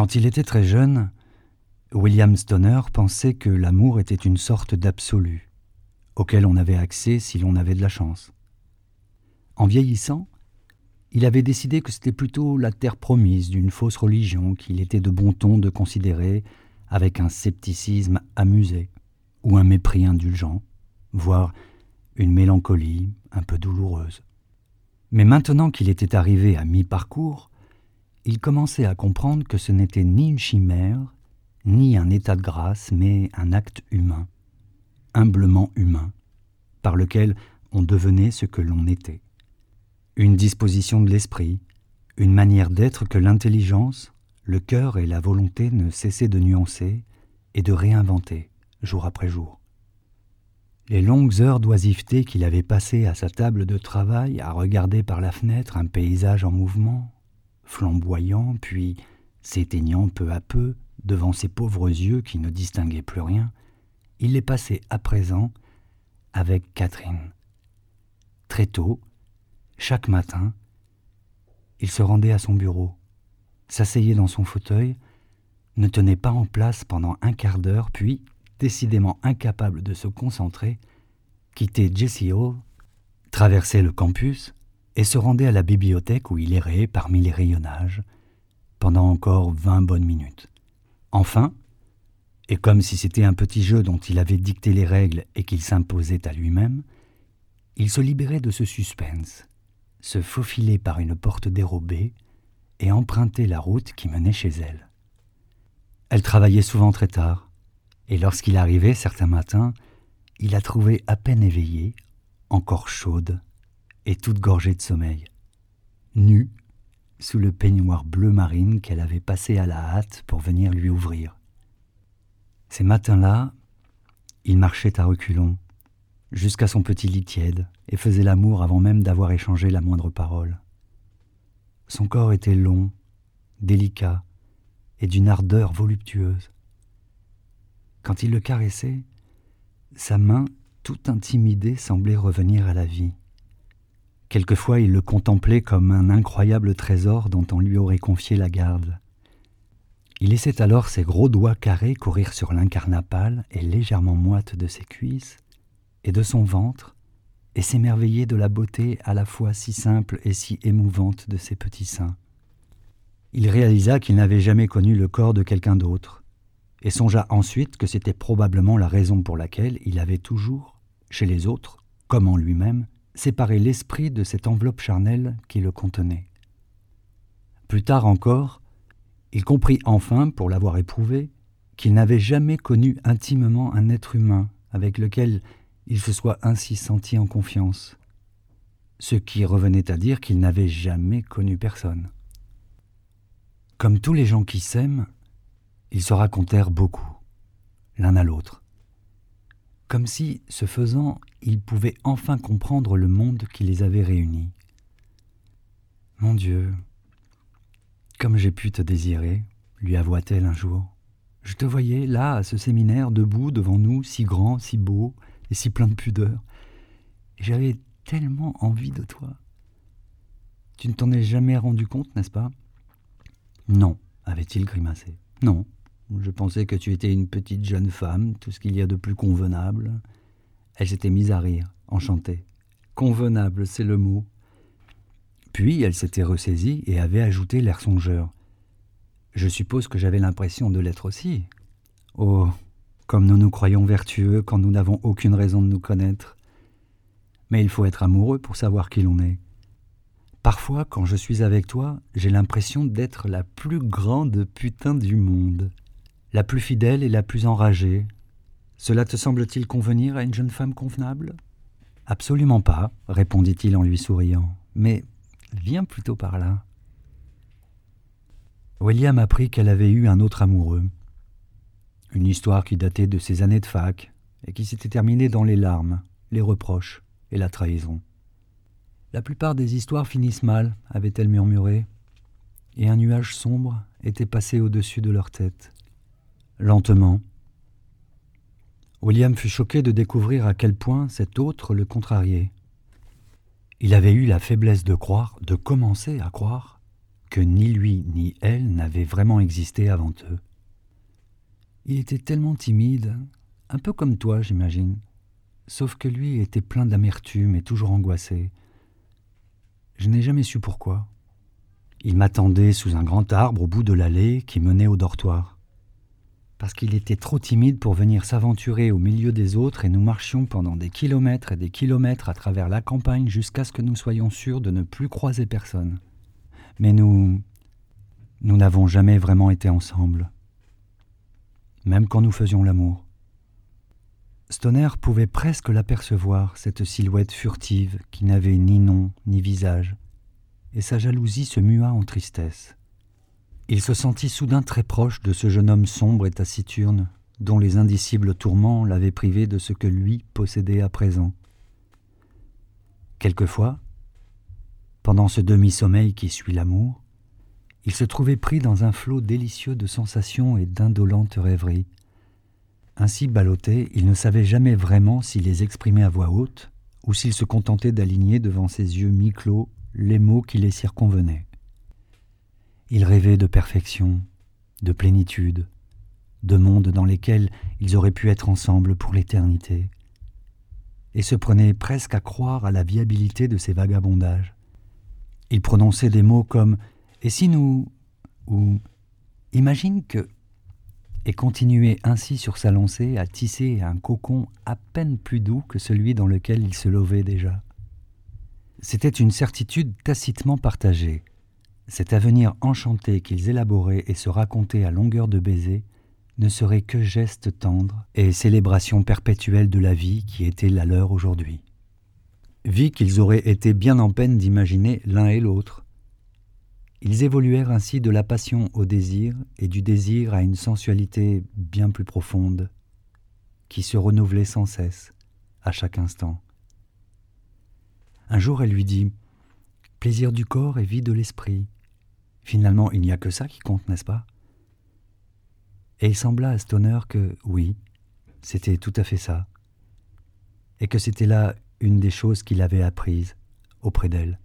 Quand il était très jeune, William Stoner pensait que l'amour était une sorte d'absolu, auquel on avait accès si l'on avait de la chance. En vieillissant, il avait décidé que c'était plutôt la terre promise d'une fausse religion qu'il était de bon ton de considérer avec un scepticisme amusé ou un mépris indulgent, voire une mélancolie un peu douloureuse. Mais maintenant qu'il était arrivé à mi-parcours, il commençait à comprendre que ce n'était ni une chimère, ni un état de grâce, mais un acte humain, humblement humain, par lequel on devenait ce que l'on était. Une disposition de l'esprit, une manière d'être que l'intelligence, le cœur et la volonté ne cessaient de nuancer et de réinventer jour après jour. Les longues heures d'oisiveté qu'il avait passées à sa table de travail à regarder par la fenêtre un paysage en mouvement, flamboyant, puis s'éteignant peu à peu devant ses pauvres yeux qui ne distinguaient plus rien, il les passait à présent avec Catherine. Très tôt, chaque matin, il se rendait à son bureau, s'asseyait dans son fauteuil, ne tenait pas en place pendant un quart d'heure, puis, décidément incapable de se concentrer, quittait Jesse Hall, traversait le campus et se rendait à la bibliothèque où il errait parmi les rayonnages pendant encore vingt bonnes minutes. Enfin, et comme si c'était un petit jeu dont il avait dicté les règles et qu'il s'imposait à lui-même, il se libérait de ce suspense, se faufilait par une porte dérobée et empruntait la route qui menait chez elle. Elle travaillait souvent très tard, et lorsqu'il arrivait certains matins, il la trouvait à peine éveillée, encore chaude et toute gorgée de sommeil, nue sous le peignoir bleu marine qu'elle avait passé à la hâte pour venir lui ouvrir. Ces matins-là, il marchait à reculons, jusqu'à son petit lit tiède, et faisait l'amour avant même d'avoir échangé la moindre parole. Son corps était long, délicat, et d'une ardeur voluptueuse. Quand il le caressait, sa main, tout intimidée, semblait revenir à la vie. Quelquefois il le contemplait comme un incroyable trésor dont on lui aurait confié la garde. Il laissait alors ses gros doigts carrés courir sur l'incarnapale et légèrement moite de ses cuisses et de son ventre, et s'émerveiller de la beauté à la fois si simple et si émouvante de ses petits seins. Il réalisa qu'il n'avait jamais connu le corps de quelqu'un d'autre, et songea ensuite que c'était probablement la raison pour laquelle il avait toujours, chez les autres, comme en lui-même, séparé l'esprit de cette enveloppe charnelle qui le contenait. Plus tard encore, il comprit enfin, pour l'avoir éprouvé, qu'il n'avait jamais connu intimement un être humain avec lequel il se soit ainsi senti en confiance, ce qui revenait à dire qu'il n'avait jamais connu personne. Comme tous les gens qui s'aiment, ils se racontèrent beaucoup, l'un à l'autre, comme si, ce faisant, ils pouvaient enfin comprendre le monde qui les avait réunis. Mon Dieu, comme j'ai pu te désirer, lui avoua-t-elle un jour. Je te voyais là, à ce séminaire, debout devant nous, si grand, si beau, et si plein de pudeur. J'avais tellement envie de toi. Tu ne t'en es jamais rendu compte, n'est-ce pas? Non, avait-il grimacé. Non, je pensais que tu étais une petite jeune femme, tout ce qu'il y a de plus convenable. Elle s'était mise à rire, enchantée. Convenable, c'est le mot. Puis elle s'était ressaisie et avait ajouté l'air songeur. Je suppose que j'avais l'impression de l'être aussi. Oh, comme nous nous croyons vertueux quand nous n'avons aucune raison de nous connaître. Mais il faut être amoureux pour savoir qui l'on est. Parfois, quand je suis avec toi, j'ai l'impression d'être la plus grande putain du monde, la plus fidèle et la plus enragée. Cela te semble-t-il convenir à une jeune femme convenable? Absolument pas, répondit-il en lui souriant. Mais viens plutôt par là. William apprit qu'elle avait eu un autre amoureux, une histoire qui datait de ses années de fac et qui s'était terminée dans les larmes, les reproches et la trahison. La plupart des histoires finissent mal, avait-elle murmuré, et un nuage sombre était passé au-dessus de leur tête. Lentement, William fut choqué de découvrir à quel point cet autre le contrariait. Il avait eu la faiblesse de croire, de commencer à croire, que ni lui ni elle n'avaient vraiment existé avant eux. Il était tellement timide, un peu comme toi, j'imagine, sauf que lui était plein d'amertume et toujours angoissé. Je n'ai jamais su pourquoi. Il m'attendait sous un grand arbre au bout de l'allée qui menait au dortoir. Parce qu'il était trop timide pour venir s'aventurer au milieu des autres et nous marchions pendant des kilomètres et des kilomètres à travers la campagne jusqu'à ce que nous soyons sûrs de ne plus croiser personne. Mais nous, nous n'avons jamais vraiment été ensemble, même quand nous faisions l'amour. Stoner pouvait presque l'apercevoir, cette silhouette furtive qui n'avait ni nom ni visage, et sa jalousie se mua en tristesse. Il se sentit soudain très proche de ce jeune homme sombre et taciturne, dont les indicibles tourments l'avaient privé de ce que lui possédait à présent. Quelquefois, pendant ce demi-sommeil qui suit l'amour, il se trouvait pris dans un flot délicieux de sensations et d'indolentes rêveries. Ainsi ballotté, il ne savait jamais vraiment s'il les exprimait à voix haute ou s'il se contentait d'aligner devant ses yeux mi-clos les mots qui les circonvenaient. Il rêvait de perfection, de plénitude, de mondes dans lesquels ils auraient pu être ensemble pour l'éternité, et se prenait presque à croire à la viabilité de ces vagabondages. Il prononçait des mots comme Et si nous? ou Imagine que et continuait ainsi sur sa lancée à tisser un cocon à peine plus doux que celui dans lequel il se lovait déjà. C'était une certitude tacitement partagée. Cet avenir enchanté qu'ils élaboraient et se racontaient à longueur de baisers ne serait que geste tendre et célébration perpétuelle de la vie qui était la leur aujourd'hui vit qu'ils auraient été bien en peine d'imaginer l'un et l'autre. Ils évoluèrent ainsi de la passion au désir et du désir à une sensualité bien plus profonde, qui se renouvelait sans cesse, à chaque instant. Un jour elle lui dit Plaisir du corps et vie de l'esprit. Finalement, il n'y a que ça qui compte, n'est-ce pas? Et il sembla à Stoner que oui, c'était tout à fait ça, et que c'était là une des choses qu'il avait apprises auprès d'elle.